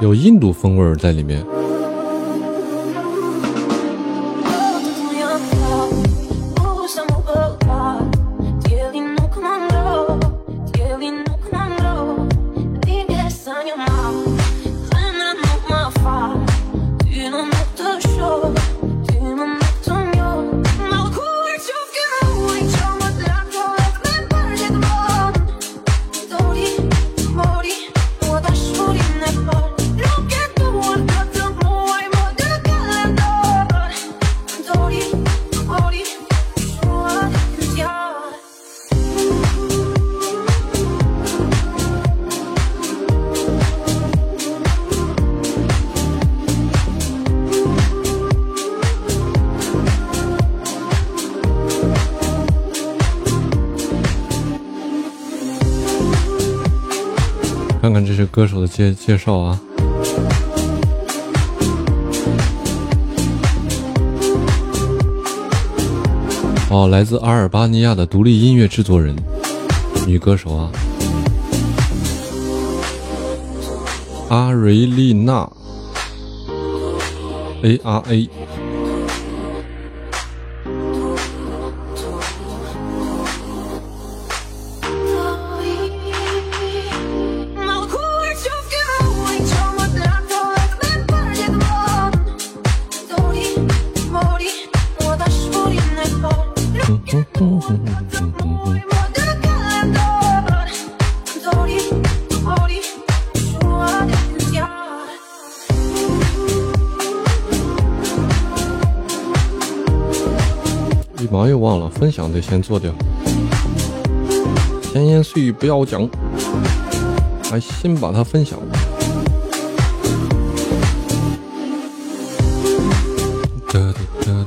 有印度风味儿在里面。看看这是歌手的介介绍啊。哦，来自阿尔巴尼亚的独立音乐制作人，女歌手啊，阿瑞丽娜，A R A。忙又忘了，分享得先做掉。闲言碎语不要讲，还先把它分享。哒哒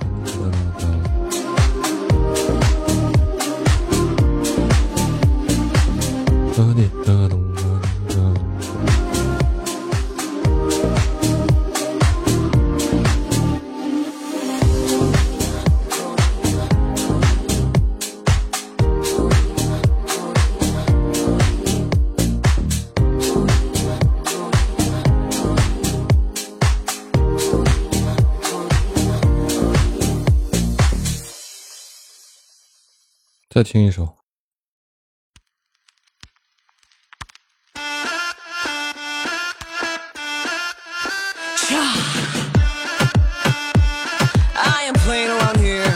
哒再听一首。 I am playing around here.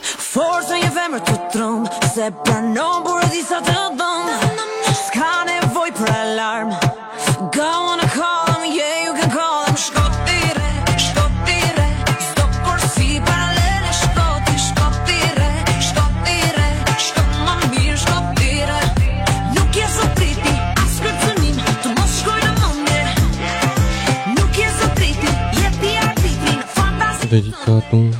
Forse io femmer tot drom Se planon burde disa të dhom fantasy 这一个东西，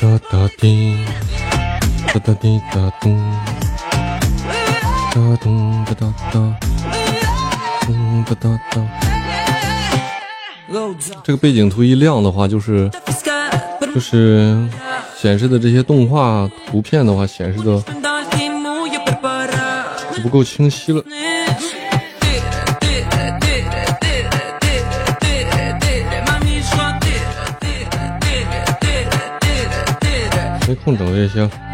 哒哒滴，哒哒滴哒咚，哒咚哒哒哒，咚哒哒哒。这个背景图一亮的话，就是就是显示的这些动画图片的话，显示的不够清晰了。没空整这些。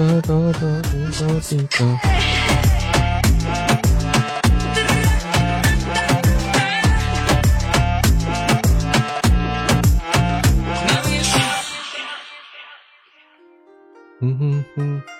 哒哒哒哒哒哒。嗯哼哼。